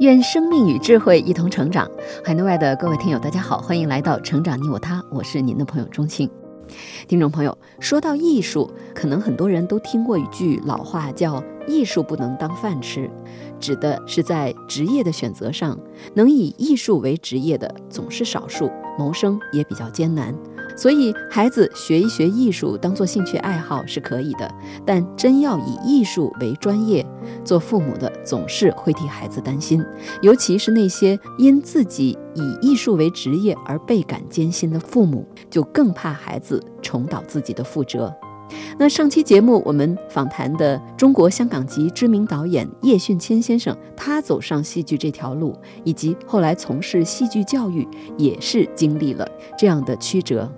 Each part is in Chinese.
愿生命与智慧一同成长。海内外的各位听友，大家好，欢迎来到《成长你我他》，我是您的朋友钟庆。听众朋友，说到艺术，可能很多人都听过一句老话，叫“艺术不能当饭吃”，指的是在职业的选择上，能以艺术为职业的总是少数，谋生也比较艰难。所以，孩子学一学艺术当做兴趣爱好是可以的，但真要以艺术为专业，做父母的总是会替孩子担心，尤其是那些因自己以艺术为职业而倍感艰辛的父母，就更怕孩子重蹈自己的覆辙。那上期节目我们访谈的中国香港籍知名导演叶迅谦先生，他走上戏剧这条路，以及后来从事戏剧教育，也是经历了这样的曲折。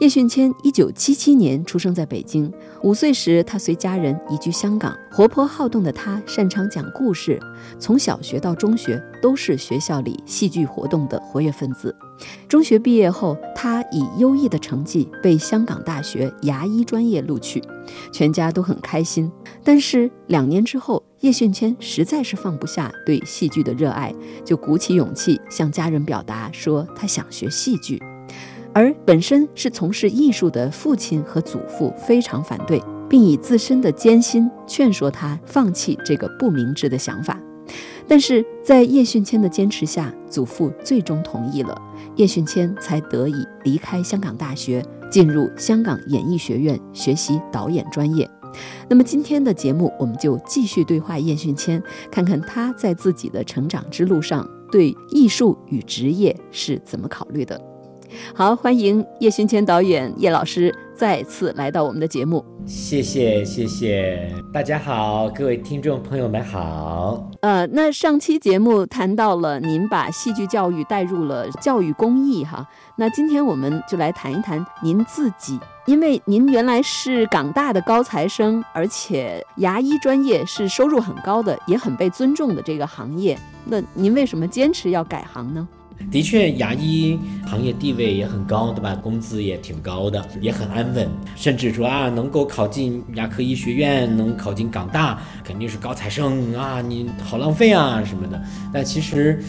叶迅谦一九七七年出生在北京，五岁时他随家人移居香港。活泼好动的他擅长讲故事，从小学到中学都是学校里戏剧活动的活跃分子。中学毕业后，他以优异的成绩被香港大学牙医专业录取，全家都很开心。但是两年之后，叶迅谦实在是放不下对戏剧的热爱，就鼓起勇气向家人表达说他想学戏剧。而本身是从事艺术的父亲和祖父非常反对，并以自身的艰辛劝说他放弃这个不明智的想法。但是在叶迅谦的坚持下，祖父最终同意了，叶迅谦才得以离开香港大学，进入香港演艺学院学习导演专业。那么今天的节目，我们就继续对话叶迅谦，看看他在自己的成长之路上对艺术与职业是怎么考虑的。好，欢迎叶勋谦导演叶老师再次来到我们的节目。谢谢，谢谢，大家好，各位听众朋友们好。呃，那上期节目谈到了您把戏剧教育带入了教育公益哈，那今天我们就来谈一谈您自己，因为您原来是港大的高材生，而且牙医专业是收入很高的，也很被尊重的这个行业，那您为什么坚持要改行呢？的确，牙医行业地位也很高，对吧？工资也挺高的，也很安稳。甚至说啊，能够考进牙科医学院，能考进港大，肯定是高材生啊！你好浪费啊什么的。但其实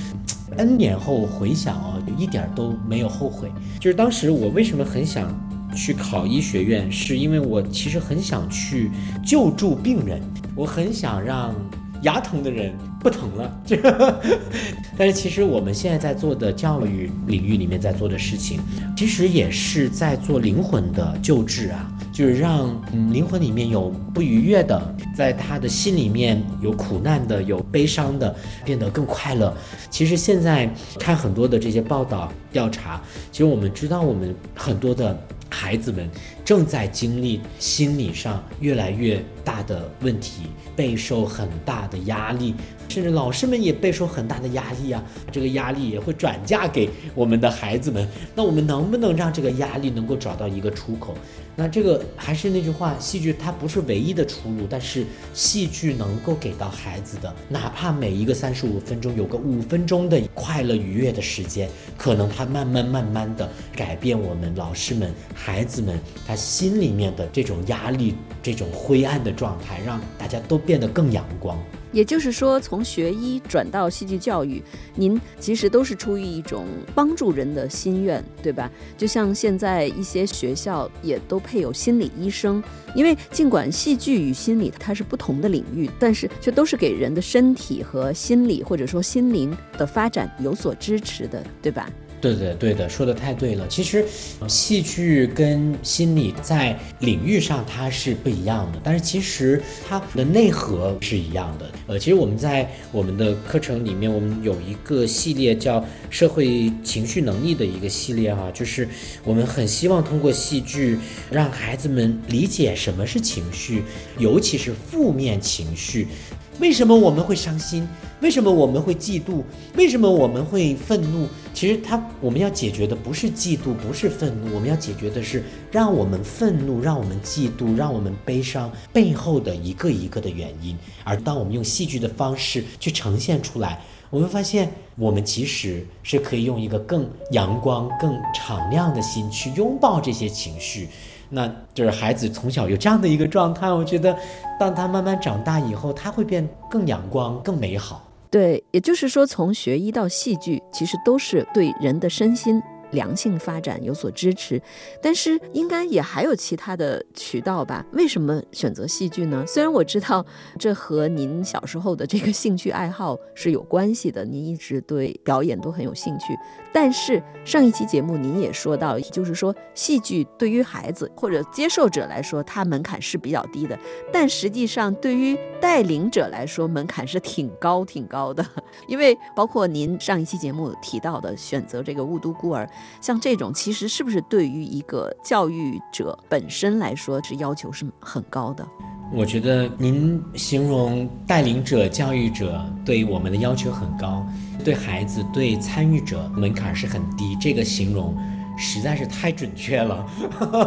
，N 年后回想啊，就一点都没有后悔。就是当时我为什么很想去考医学院，是因为我其实很想去救助病人，我很想让牙疼的人。不疼了，这个，但是其实我们现在在做的教育领域里面在做的事情，其实也是在做灵魂的救治啊，就是让嗯灵魂里面有不愉悦的，在他的心里面有苦难的、有悲伤的，变得更快乐。其实现在看很多的这些报道调查，其实我们知道我们很多的孩子们正在经历心理上越来越大的问题，备受很大的压力。甚至老师们也备受很大的压力啊，这个压力也会转嫁给我们的孩子们。那我们能不能让这个压力能够找到一个出口？那这个还是那句话，戏剧它不是唯一的出路，但是戏剧能够给到孩子的，哪怕每一个三十五分钟有个五分钟的快乐愉悦的时间，可能它慢慢慢慢的改变我们老师们、孩子们他心里面的这种压力、这种灰暗的状态，让大家都变得更阳光。也就是说，从学医转到戏剧教育，您其实都是出于一种帮助人的心愿，对吧？就像现在一些学校也都配有心理医生，因为尽管戏剧与心理它是不同的领域，但是却都是给人的身体和心理或者说心灵的发展有所支持的，对吧？对的，对的，说的太对了。其实，戏剧跟心理在领域上它是不一样的，但是其实它的内核是一样的。呃，其实我们在我们的课程里面，我们有一个系列叫社会情绪能力的一个系列啊，就是我们很希望通过戏剧让孩子们理解什么是情绪，尤其是负面情绪。为什么我们会伤心？为什么我们会嫉妒？为什么我们会愤怒？其实，他我们要解决的不是嫉妒，不是愤怒，我们要解决的是让我们愤怒、让我们嫉妒、让我们悲伤背后的一个一个的原因。而当我们用戏剧的方式去呈现出来，我们发现，我们其实是可以用一个更阳光、更敞亮的心去拥抱这些情绪。那就是孩子从小有这样的一个状态，我觉得，当他慢慢长大以后，他会变更阳光、更美好。对，也就是说，从学医到戏剧，其实都是对人的身心。良性发展有所支持，但是应该也还有其他的渠道吧？为什么选择戏剧呢？虽然我知道这和您小时候的这个兴趣爱好是有关系的，您一直对表演都很有兴趣。但是上一期节目您也说到，就是说戏剧对于孩子或者接受者来说，它门槛是比较低的，但实际上对于带领者来说，门槛是挺高挺高的。因为包括您上一期节目提到的选择这个雾都孤儿。像这种，其实是不是对于一个教育者本身来说，是要求是很高的？我觉得您形容带领者、教育者对我们的要求很高，对孩子、对参与者门槛是很低，这个形容实在是太准确了。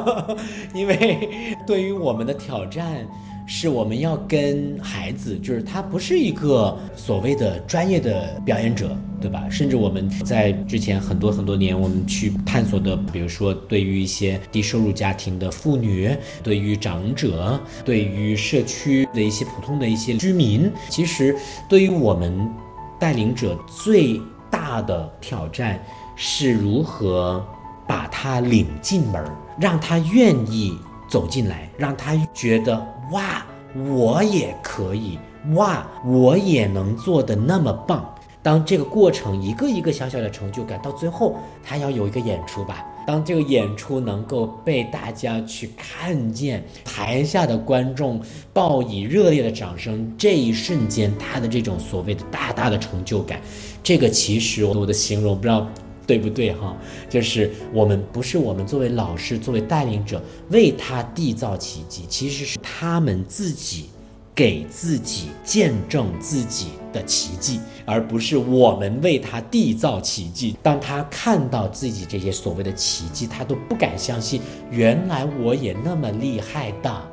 因为对于我们的挑战。是我们要跟孩子，就是他不是一个所谓的专业的表演者，对吧？甚至我们在之前很多很多年，我们去探索的，比如说对于一些低收入家庭的妇女，对于长者，对于社区的一些普通的一些居民，其实对于我们带领者最大的挑战是如何把他领进门，让他愿意走进来，让他觉得。哇，我也可以哇，我也能做的那么棒。当这个过程一个一个小小的成就感，到最后他要有一个演出吧。当这个演出能够被大家去看见，台下的观众报以热烈的掌声，这一瞬间他的这种所谓的大大的成就感，这个其实我的形容不知道。对不对哈？就是我们不是我们作为老师、作为带领者为他缔造奇迹，其实是他们自己给自己见证自己的奇迹，而不是我们为他缔造奇迹。当他看到自己这些所谓的奇迹，他都不敢相信，原来我也那么厉害的。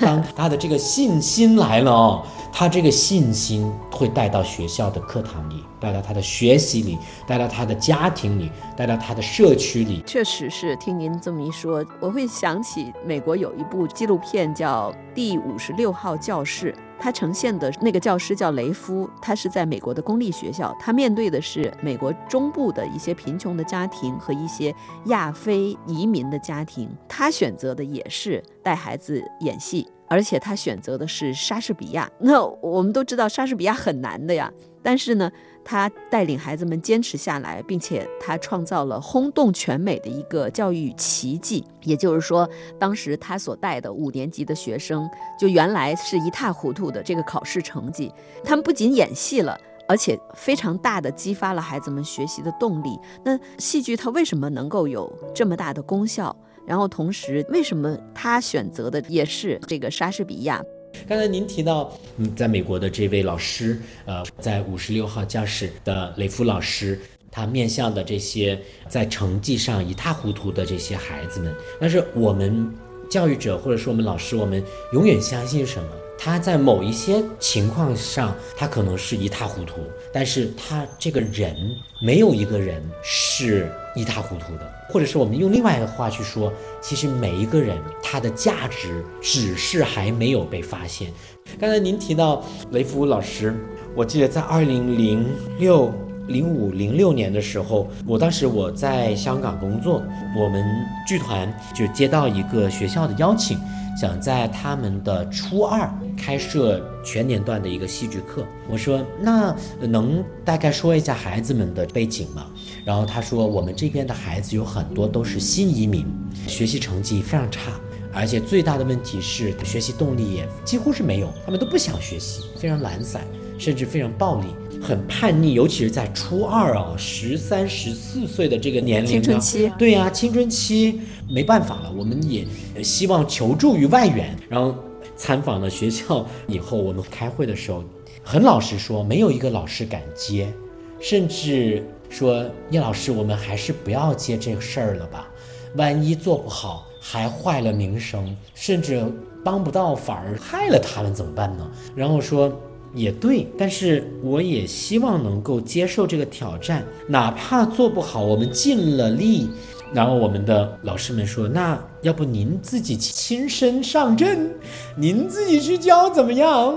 当他的这个信心来了哦，他这个信心会带到学校的课堂里，带到他的学习里，带到他的家庭里，带到他的社区里。确实是听您这么一说，我会想起美国有一部纪录片叫《第五十六号教室》。他呈现的那个教师叫雷夫，他是在美国的公立学校，他面对的是美国中部的一些贫穷的家庭和一些亚非移民的家庭。他选择的也是带孩子演戏，而且他选择的是莎士比亚。那我们都知道莎士比亚很难的呀，但是呢。他带领孩子们坚持下来，并且他创造了轰动全美的一个教育奇迹。也就是说，当时他所带的五年级的学生，就原来是一塌糊涂的这个考试成绩，他们不仅演戏了，而且非常大的激发了孩子们学习的动力。那戏剧它为什么能够有这么大的功效？然后同时，为什么他选择的也是这个莎士比亚？刚才您提到，嗯，在美国的这位老师，呃，在五十六号教室的雷夫老师，他面向的这些在成绩上一塌糊涂的这些孩子们，但是我们教育者或者说我们老师，我们永远相信什么？他在某一些情况上，他可能是一塌糊涂，但是他这个人没有一个人是一塌糊涂的，或者是我们用另外一个话去说，其实每一个人他的价值只是还没有被发现。刚才您提到雷福老师，我记得在二零零六、零五、零六年的时候，我当时我在香港工作，我们剧团就接到一个学校的邀请。想在他们的初二开设全年段的一个戏剧课，我说那能大概说一下孩子们的背景吗？然后他说我们这边的孩子有很多都是新移民，学习成绩非常差，而且最大的问题是学习动力也几乎是没有，他们都不想学习，非常懒散，甚至非常暴力。很叛逆，尤其是在初二啊，十三、十四岁的这个年龄，青春期，对呀，青春期没办法了，我们也希望求助于外援。然后参访了学校以后，我们开会的时候，很老实说，没有一个老师敢接，甚至说叶老师，我们还是不要接这个事儿了吧，万一做不好还坏了名声，甚至帮不到反而害了他们怎么办呢？然后说也对，但是我也希望能够接受这个挑战，哪怕做不好，我们尽了力。然后我们的老师们说：“那要不您自己亲身上阵，您自己去教怎么样？”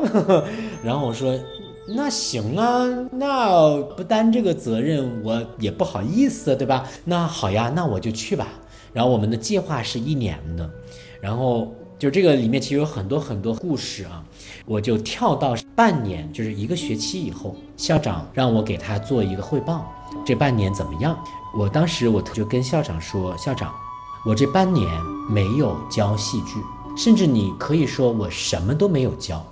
然后我说：“那行啊，那不担这个责任，我也不好意思，对吧？那好呀，那我就去吧。”然后我们的计划是一年的，然后就这个里面其实有很多很多故事啊，我就跳到半年，就是一个学期以后，校长让我给他做一个汇报，这半年怎么样？我当时我就跟校长说：“校长，我这半年没有教戏剧，甚至你可以说我什么都没有教，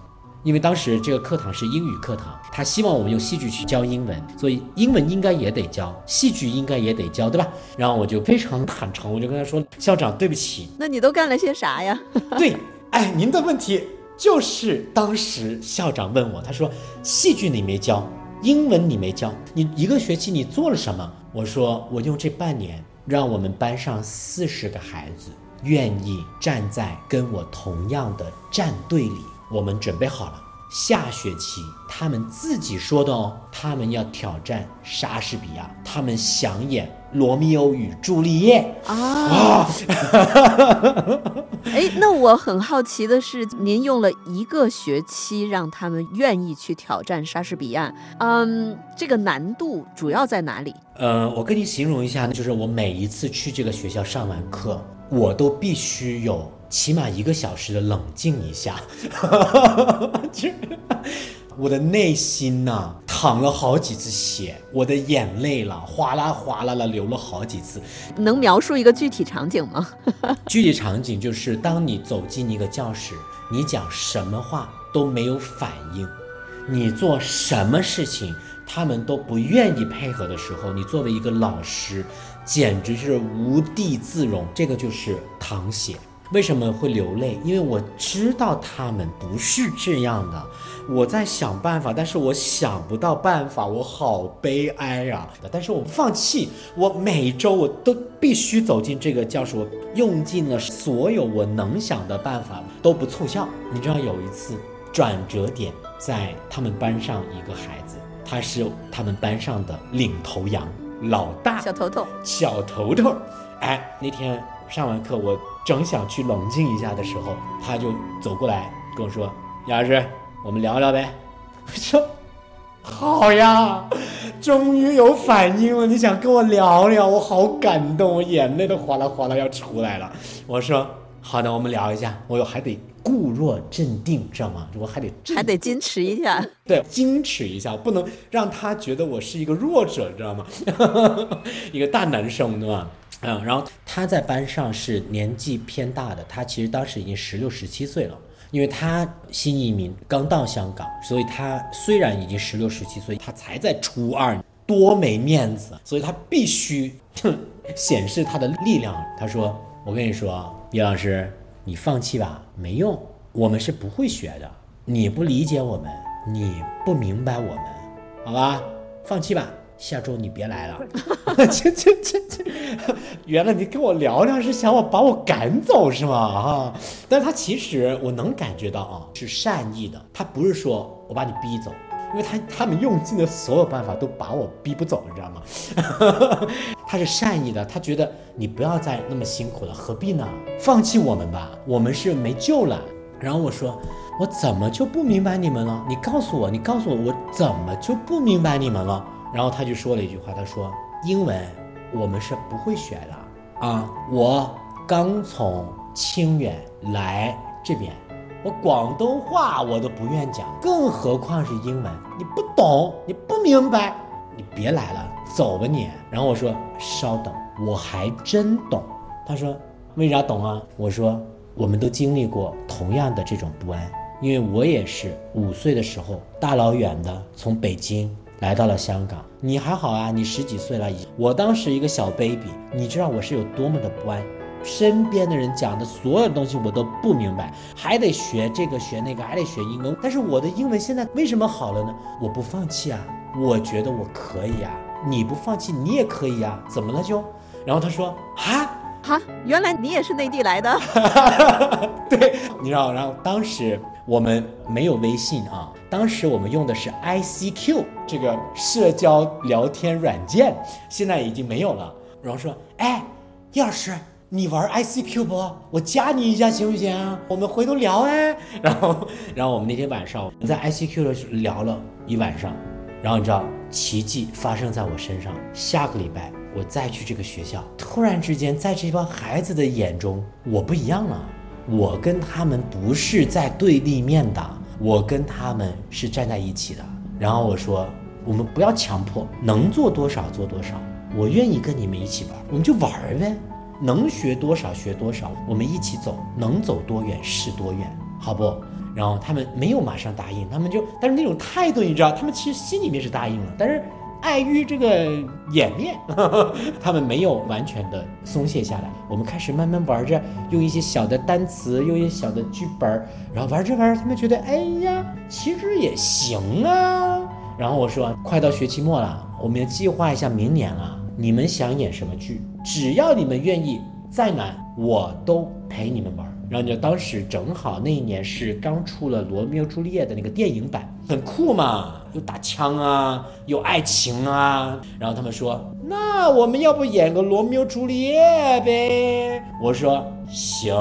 因为当时这个课堂是英语课堂，他希望我们用戏剧去教英文，所以英文应该也得教，戏剧应该也得教，对吧？然后我就非常坦诚，我就跟他说：校长，对不起。那你都干了些啥呀？对，哎，您的问题就是当时校长问我，他说戏剧你没教，英文你没教，你一个学期你做了什么？我说，我用这半年，让我们班上四十个孩子愿意站在跟我同样的战队里，我们准备好了。下学期他们自己说的哦，他们要挑战莎士比亚，他们想演《罗密欧与朱丽叶》啊！哎，那我很好奇的是，您用了一个学期让他们愿意去挑战莎士比亚，嗯，这个难度主要在哪里？呃，我跟你形容一下，就是我每一次去这个学校上完课，我都必须有。起码一个小时的冷静一下，我的内心呐淌了好几次血，我的眼泪了哗啦哗啦了流了好几次。能描述一个具体场景吗？具体场景就是当你走进一个教室，你讲什么话都没有反应，你做什么事情他们都不愿意配合的时候，你作为一个老师，简直是无地自容。这个就是淌血。为什么会流泪？因为我知道他们不是这样的，我在想办法，但是我想不到办法，我好悲哀啊！但是我不放弃，我每周我都必须走进这个教室，我用尽了所有我能想的办法都不凑效。你知道有一次转折点在他们班上一个孩子，他是他们班上的领头羊，老大，小头头，小头头。哎，那天上完课我。正想去冷静一下的时候，他就走过来跟我说：“杨老师，我们聊聊呗。”我说：“好呀，终于有反应了。你想跟我聊聊，我好感动，我眼泪都哗啦哗啦要出来了。”我说：“好的，我们聊一下。我还得固若镇定，知道吗？我还得还得矜持一下，对，矜持一下，不能让他觉得我是一个弱者，知道吗？一个大男生，对吧？”嗯，然后他在班上是年纪偏大的，他其实当时已经十六、十七岁了，因为他新移民刚到香港，所以他虽然已经十六、十七岁，他才在初二，多没面子，所以他必须显示他的力量。他说：“我跟你说，叶老师，你放弃吧，没用，我们是不会学的，你不理解我们，你不明白我们，好吧，放弃吧。”下周你别来了，这这这这，原来你跟我聊聊是想我把我赶走是吗？啊，但他其实我能感觉到啊，是善意的，他不是说我把你逼走，因为他他们用尽的所有办法都把我逼不走，你知道吗？他是善意的，他觉得你不要再那么辛苦了，何必呢？放弃我们吧，我们是没救了。然后我说，我怎么就不明白你们了？你告诉我，你告诉我，我怎么就不明白你们了？然后他就说了一句话，他说：“英文我们是不会学的啊！我刚从清远来这边，我广东话我都不愿讲，更何况是英文？你不懂，你不明白，你别来了，走吧你。”然后我说：“稍等，我还真懂。”他说：“为啥懂啊？”我说：“我们都经历过同样的这种不安，因为我也是五岁的时候大老远的从北京。”来到了香港，你还好啊？你十几岁了，已我当时一个小 baby，你知道我是有多么的不安。身边的人讲的所有东西我都不明白，还得学这个学那个，还得学英文。但是我的英文现在为什么好了呢？我不放弃啊，我觉得我可以啊。你不放弃，你也可以啊。怎么了就？然后他说啊。哈，原来你也是内地来的。对，你知道，然后当时我们没有微信啊，当时我们用的是 ICQ 这个社交聊天软件，现在已经没有了。然后说，哎，叶老师，你玩 ICQ 不？我加你一下行不行？我们回头聊哎。然后，然后我们那天晚上我们在 ICQ 上聊了一晚上，然后你知道，奇迹发生在我身上，下个礼拜。我再去这个学校，突然之间，在这帮孩子的眼中，我不一样了。我跟他们不是在对立面的，我跟他们是站在一起的。然后我说，我们不要强迫，能做多少做多少。我愿意跟你们一起玩，我们就玩呗，能学多少学多少，我们一起走，能走多远是多远，好不？然后他们没有马上答应，他们就，但是那种态度，你知道，他们其实心里面是答应了，但是。碍于这个掩面，他们没有完全的松懈下来。我们开始慢慢玩着，用一些小的单词，用一些小的剧本然后玩着玩着，他们觉得，哎呀，其实也行啊。然后我说，快到学期末了，我们要计划一下明年了。你们想演什么剧？只要你们愿意，再难我都陪你们玩。然后就当时正好那一年是刚出了《罗密欧朱丽叶》的那个电影版，很酷嘛，又打枪啊，有爱情啊。然后他们说，那我们要不演个《罗密欧朱丽叶》呗？我说行。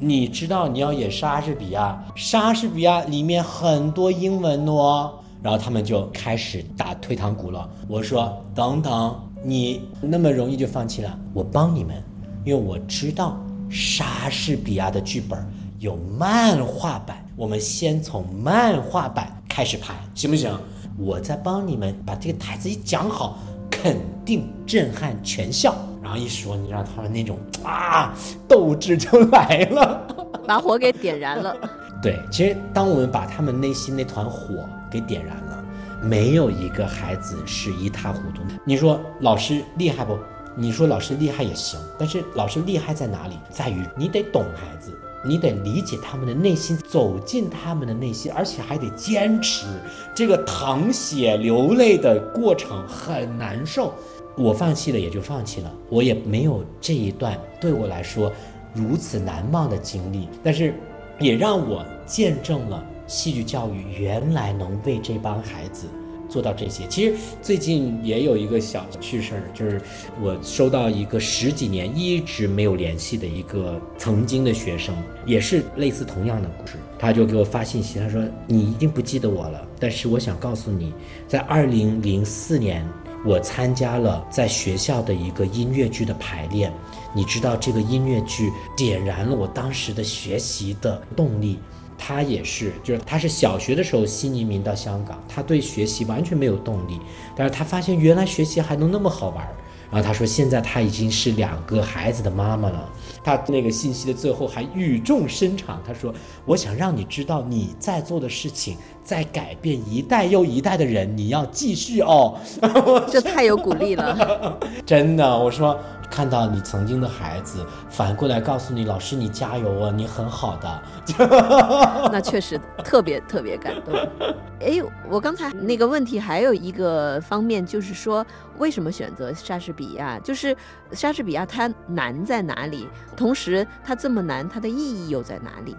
你知道你要演莎士比亚，莎士比亚里面很多英文哦。然后他们就开始打退堂鼓了。我说等等，你那么容易就放弃了？我帮你们，因为我知道。莎士比亚的剧本有漫画版，我们先从漫画版开始排，行不行？我再帮你们把这个台词一讲好，肯定震撼全校。然后一说，你知道他们那种啊，斗志就来了，把火给点燃了。对，其实当我们把他们内心那团火给点燃了，没有一个孩子是一塌糊涂。你说老师厉害不？你说老师厉害也行，但是老师厉害在哪里？在于你得懂孩子，你得理解他们的内心，走进他们的内心，而且还得坚持。这个淌血流泪的过程很难受，我放弃了也就放弃了，我也没有这一段对我来说如此难忘的经历，但是也让我见证了戏剧教育原来能为这帮孩子。做到这些，其实最近也有一个小趣事儿，就是我收到一个十几年一直没有联系的一个曾经的学生，也是类似同样的故事，他就给我发信息，他说你一定不记得我了，但是我想告诉你，在二零零四年，我参加了在学校的一个音乐剧的排练，你知道这个音乐剧点燃了我当时的学习的动力。他也是，就是他是小学的时候新移民到香港，他对学习完全没有动力，但是他发现原来学习还能那么好玩。然后他说，现在他已经是两个孩子的妈妈了。他那个信息的最后还语重深长，他说：“我想让你知道你在做的事情在改变一代又一代的人，你要继续哦。”这太有鼓励了，真的。我说。看到你曾经的孩子，反过来告诉你，老师你加油啊，你很好的。那确实特别特别感动。哎，我刚才那个问题还有一个方面，就是说为什么选择莎士比亚？就是莎士比亚它难在哪里？同时它这么难，它的意义又在哪里？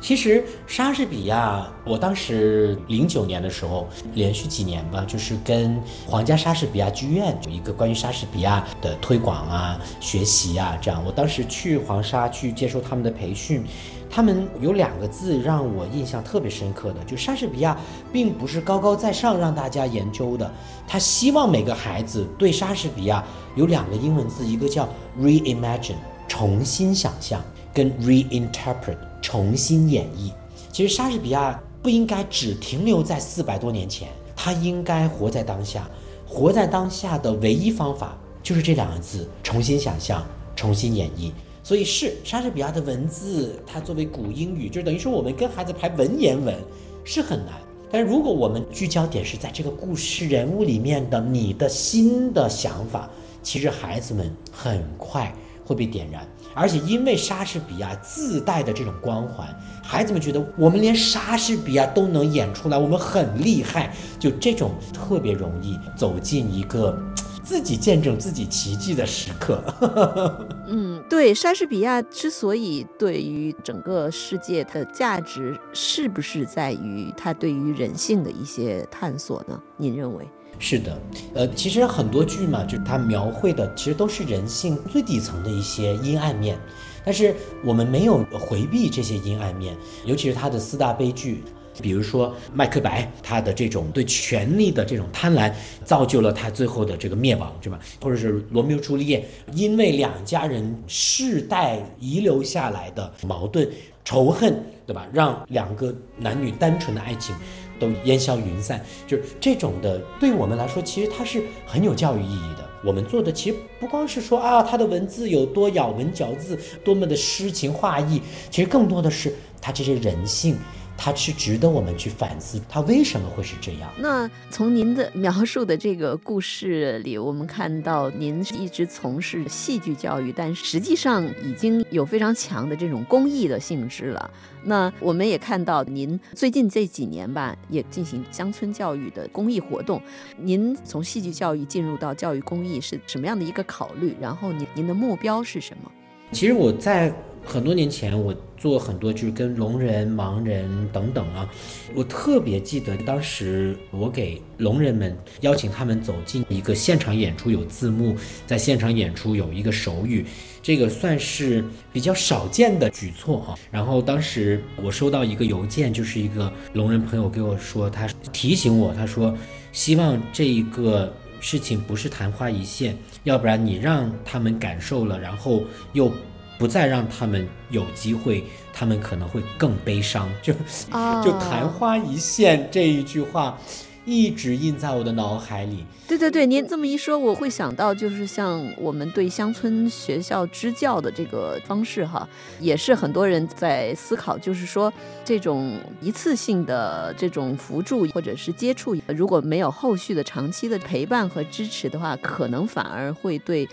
其实莎士比亚，我当时零九年的时候，连续几年吧，就是跟皇家莎士比亚剧院有一个关于莎士比亚的推广啊、学习啊，这样。我当时去黄沙去接受他们的培训，他们有两个字让我印象特别深刻的，就莎士比亚并不是高高在上让大家研究的，他希望每个孩子对莎士比亚有两个英文字，一个叫 reimagine，重新想象，跟 reinterpret。重新演绎，其实莎士比亚不应该只停留在四百多年前，他应该活在当下。活在当下的唯一方法就是这两个字：重新想象，重新演绎。所以是莎士比亚的文字，它作为古英语，就等于说我们跟孩子排文言文是很难。但是如果我们聚焦点是在这个故事人物里面的你的新的想法，其实孩子们很快会被点燃。而且因为莎士比亚自带的这种光环，孩子们觉得我们连莎士比亚都能演出来，我们很厉害。就这种特别容易走进一个自己见证自己奇迹的时刻。嗯，对，莎士比亚之所以对于整个世界的价值，是不是在于他对于人性的一些探索呢？您认为？是的，呃，其实很多剧嘛，就是它描绘的其实都是人性最底层的一些阴暗面，但是我们没有回避这些阴暗面，尤其是它的四大悲剧，比如说《麦克白》，他的这种对权力的这种贪婪，造就了他最后的这个灭亡，对吧？或者是《罗密欧朱丽叶》，因为两家人世代遗留下来的矛盾、仇恨，对吧？让两个男女单纯的爱情。都烟消云散，就是这种的，对我们来说，其实它是很有教育意义的。我们做的其实不光是说啊，他的文字有多咬文嚼字，多么的诗情画意，其实更多的是他这些人性。它是值得我们去反思，它为什么会是这样？那从您的描述的这个故事里，我们看到您一直从事戏剧教育，但实际上已经有非常强的这种公益的性质了。那我们也看到您最近这几年吧，也进行乡村教育的公益活动。您从戏剧教育进入到教育公益是什么样的一个考虑？然后您您的目标是什么？其实我在。很多年前，我做很多就是跟聋人、盲人等等啊，我特别记得当时我给聋人们邀请他们走进一个现场演出，有字幕，在现场演出有一个手语，这个算是比较少见的举措啊。然后当时我收到一个邮件，就是一个聋人朋友给我说，他提醒我，他说希望这一个事情不是昙花一现，要不然你让他们感受了，然后又。不再让他们有机会，他们可能会更悲伤。就 就昙花一现这一句话，一直印在我的脑海里。对对对，您这么一说，我会想到就是像我们对乡村学校支教的这个方式哈，也是很多人在思考，就是说这种一次性的这种扶助或者是接触，如果没有后续的长期的陪伴和支持的话，可能反而会对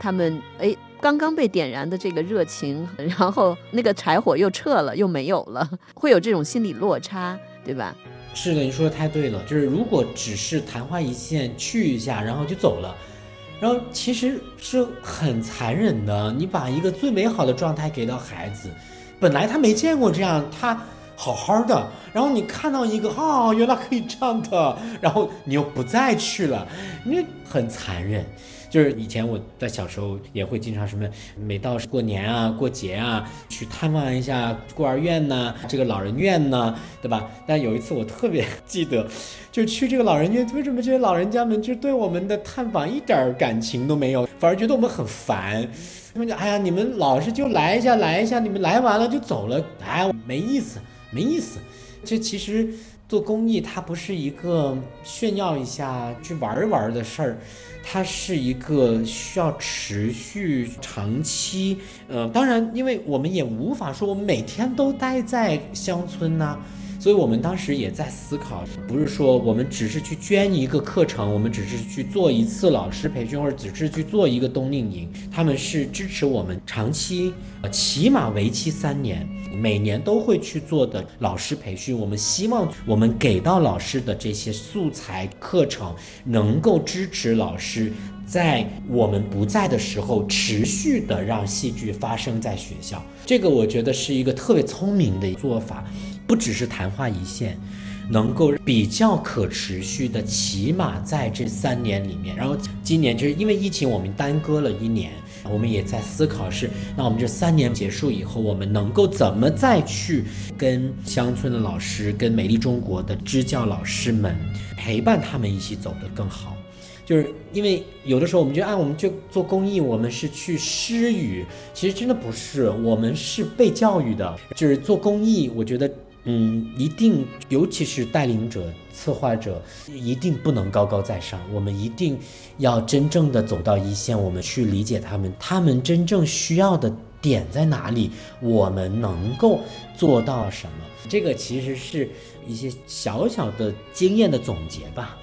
他们哎。刚刚被点燃的这个热情，然后那个柴火又撤了，又没有了，会有这种心理落差，对吧？是的，你说的太对了。就是如果只是昙花一现，去一下，然后就走了，然后其实是很残忍的。你把一个最美好的状态给到孩子，本来他没见过这样，他好好的，然后你看到一个啊，原来可以这样的，然后你又不再去了，你很残忍。就是以前我在小时候也会经常什么，每到过年啊、过节啊，去探望一下孤儿院呐、这个老人院呐，对吧？但有一次我特别记得，就去这个老人院，为什么这些老人家们就对我们的探访一点感情都没有，反而觉得我们很烦？他们讲：“哎呀，你们老是就来一下，来一下，你们来完了就走了，哎，没意思，没意思。”这其实。做公益，它不是一个炫耀一下、去玩一玩的事儿，它是一个需要持续、长期。呃，当然，因为我们也无法说我们每天都待在乡村呐。所以我们当时也在思考，不是说我们只是去捐一个课程，我们只是去做一次老师培训，或者只是去做一个冬令营。他们是支持我们长期，呃，起码为期三年，每年都会去做的老师培训。我们希望我们给到老师的这些素材课程，能够支持老师在我们不在的时候，持续的让戏剧发生在学校。这个我觉得是一个特别聪明的做法。不只是昙花一现，能够比较可持续的，起码在这三年里面。然后今年就是因为疫情，我们耽搁了一年，我们也在思考是，那我们这三年结束以后，我们能够怎么再去跟乡村的老师、跟美丽中国的支教老师们陪伴他们一起走得更好。就是因为有的时候我们就按我们就做公益，我们是去施予，其实真的不是，我们是被教育的。就是做公益，我觉得。嗯，一定，尤其是带领者、策划者，一定不能高高在上。我们一定要真正的走到一线，我们去理解他们，他们真正需要的点在哪里，我们能够做到什么。这个其实是一些小小的经验的总结吧。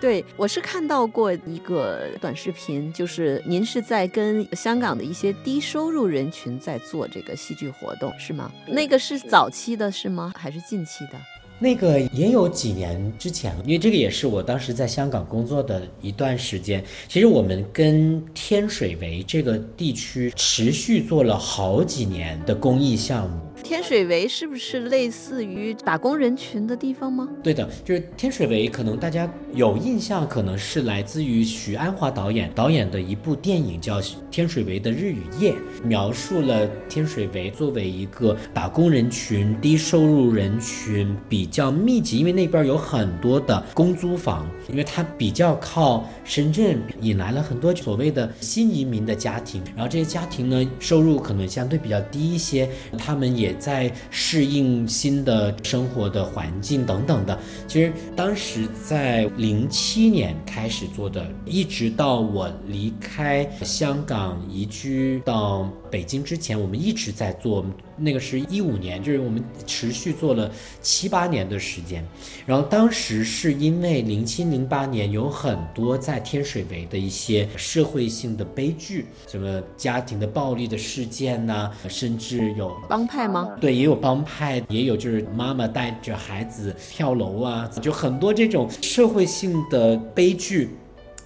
对，我是看到过一个短视频，就是您是在跟香港的一些低收入人群在做这个戏剧活动，是吗？那个是早期的，是吗？还是近期的？那个也有几年之前了，因为这个也是我当时在香港工作的一段时间。其实我们跟天水围这个地区持续做了好几年的公益项目。天水围是不是类似于打工人群的地方吗？对的，就是天水围，可能大家有印象，可能是来自于许鞍华导演导演的一部电影叫《天水围的日与夜》，描述了天水围作为一个打工人群、低收入人群比较密集，因为那边有很多的公租房，因为它比较靠深圳，引来了很多所谓的新移民的家庭，然后这些家庭呢，收入可能相对比较低一些，他们也。在适应新的生活的环境等等的，其实当时在零七年开始做的，一直到我离开香港移居到北京之前，我们一直在做。那个是一五年，就是我们持续做了七八年的时间。然后当时是因为零七零八年有很多在天水围的一些社会性的悲剧，什么家庭的暴力的事件呐，甚至有帮派吗？对，也有帮派，也有就是妈妈带着孩子跳楼啊，就很多这种社会性的悲剧，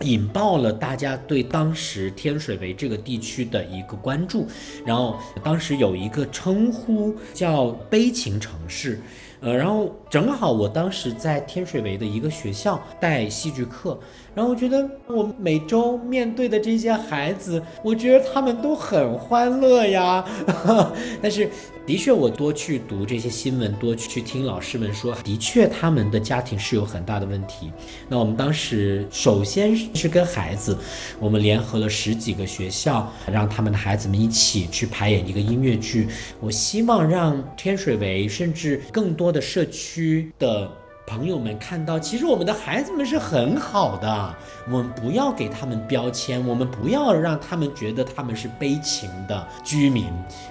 引爆了大家对当时天水围这个地区的一个关注。然后当时有一个称呼叫“悲情城市”，呃，然后正好我当时在天水围的一个学校带戏剧课。然后我觉得我每周面对的这些孩子，我觉得他们都很欢乐呀。但是，的确我多去读这些新闻，多去听老师们说，的确他们的家庭是有很大的问题。那我们当时首先是跟孩子，我们联合了十几个学校，让他们的孩子们一起去排演一个音乐剧。我希望让天水围，甚至更多的社区区的。朋友们看到，其实我们的孩子们是很好的，我们不要给他们标签，我们不要让他们觉得他们是悲情的居民。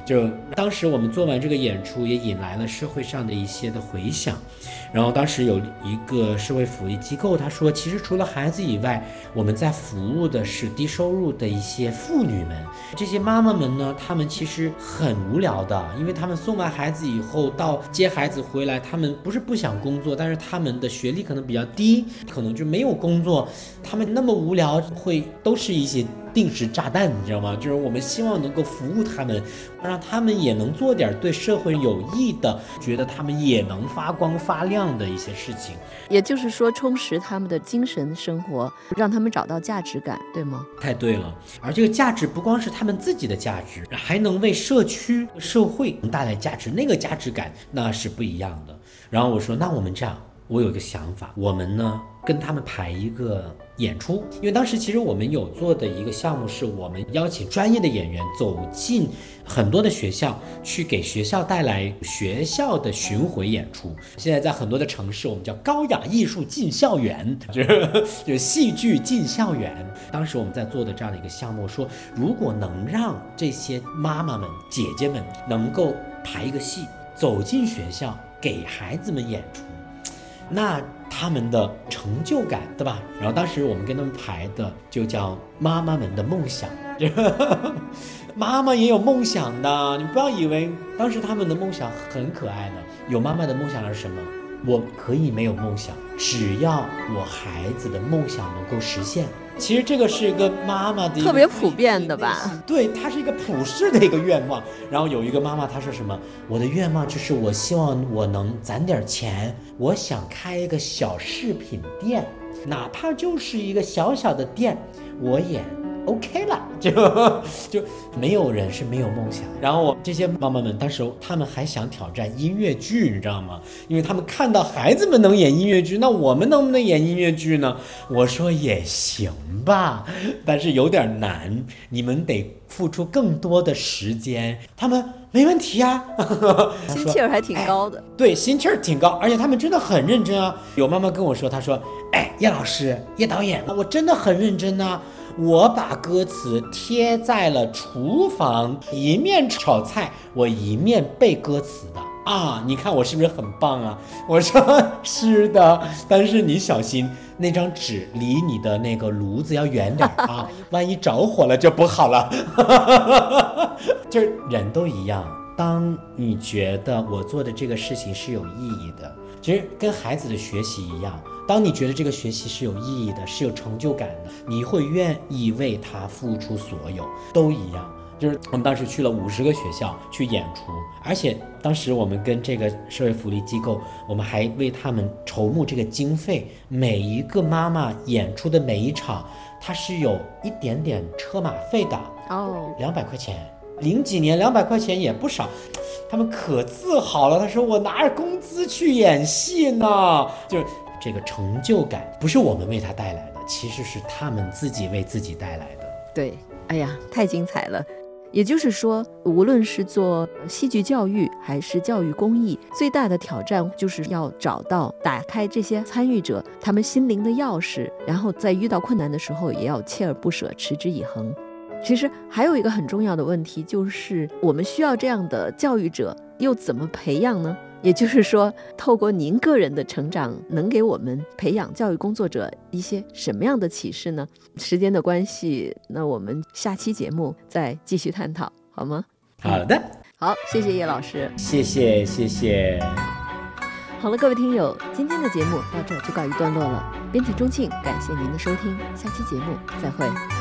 就当时我们做完这个演出，也引来了社会上的一些的回响。然后当时有一个社会福利机构，他说，其实除了孩子以外，我们在服务的是低收入的一些妇女们。这些妈妈们呢，她们其实很无聊的，因为她们送完孩子以后到接孩子回来，她们不是不想工作，但是。他们的学历可能比较低，可能就没有工作，她们那么无聊，会都是一些定时炸弹，你知道吗？就是我们希望能够服务他们，让他们也能做点对社会有益的，觉得他们也能发光发亮的一些事情。也就是说，充实他们的精神生活，让他们找到价值感，对吗？太对了。而这个价值不光是他们自己的价值，还能为社区、社会带来价值，那个价值感那是不一样的。然后我说，那我们这样。我有一个想法，我们呢跟他们排一个演出，因为当时其实我们有做的一个项目，是我们邀请专业的演员走进很多的学校，去给学校带来学校的巡回演出。现在在很多的城市，我们叫高雅艺术进校园，就是就戏剧进校园。当时我们在做的这样的一个项目，说如果能让这些妈妈们、姐姐们能够排一个戏，走进学校给孩子们演出。那他们的成就感，对吧？然后当时我们跟他们排的就叫妈妈们的梦想，妈妈也有梦想的，你不要以为当时他们的梦想很可爱的。有妈妈的梦想是什么？我可以没有梦想，只要我孩子的梦想能够实现。其实这个是一个妈妈的特别普遍的吧？对，它是一个普世的一个愿望。然后有一个妈妈，她说什么？我的愿望就是我希望我能攒点钱，我想开一个小饰品店，哪怕就是一个小小的店，我也。OK 了，就 就没有人是没有梦想。然后我这些妈妈们，当时他们还想挑战音乐剧，你知道吗？因为他们看到孩子们能演音乐剧，那我们能不能演音乐剧呢？我说也行吧，但是有点难，你们得付出更多的时间。他们没问题啊，心气儿还挺高的。对，心气儿挺高，而且他们真的很认真啊。有妈妈跟我说，她说：“哎，叶老师，叶导演，我真的很认真呐。”我把歌词贴在了厨房，一面炒菜，我一面背歌词的。啊，你看我是不是很棒啊？我说是的，但是你小心，那张纸离你的那个炉子要远点儿 啊，万一着火了就不好了。就是人都一样，当你觉得我做的这个事情是有意义的，其实跟孩子的学习一样，当你觉得这个学习是有意义的，是有成就感的，你会愿意为他付出所有，都一样。就是我们当时去了五十个学校去演出，而且当时我们跟这个社会福利机构，我们还为他们筹募这个经费。每一个妈妈演出的每一场，它是有一点点车马费的哦，两百块钱。零几年两百块钱也不少，他们可自豪了。他说：“我拿着工资去演戏呢。”就是这个成就感，不是我们为他带来的，其实是他们自己为自己带来的。对，哎呀，太精彩了。也就是说，无论是做戏剧教育还是教育公益，最大的挑战就是要找到打开这些参与者他们心灵的钥匙，然后在遇到困难的时候也要锲而不舍，持之以恒。其实还有一个很重要的问题，就是我们需要这样的教育者，又怎么培养呢？也就是说，透过您个人的成长，能给我们培养教育工作者一些什么样的启示呢？时间的关系，那我们下期节目再继续探讨，好吗？好的，好，谢谢叶老师，谢谢谢谢。好了，各位听友，今天的节目到这就告一段落了。编辑钟庆，感谢您的收听，下期节目再会。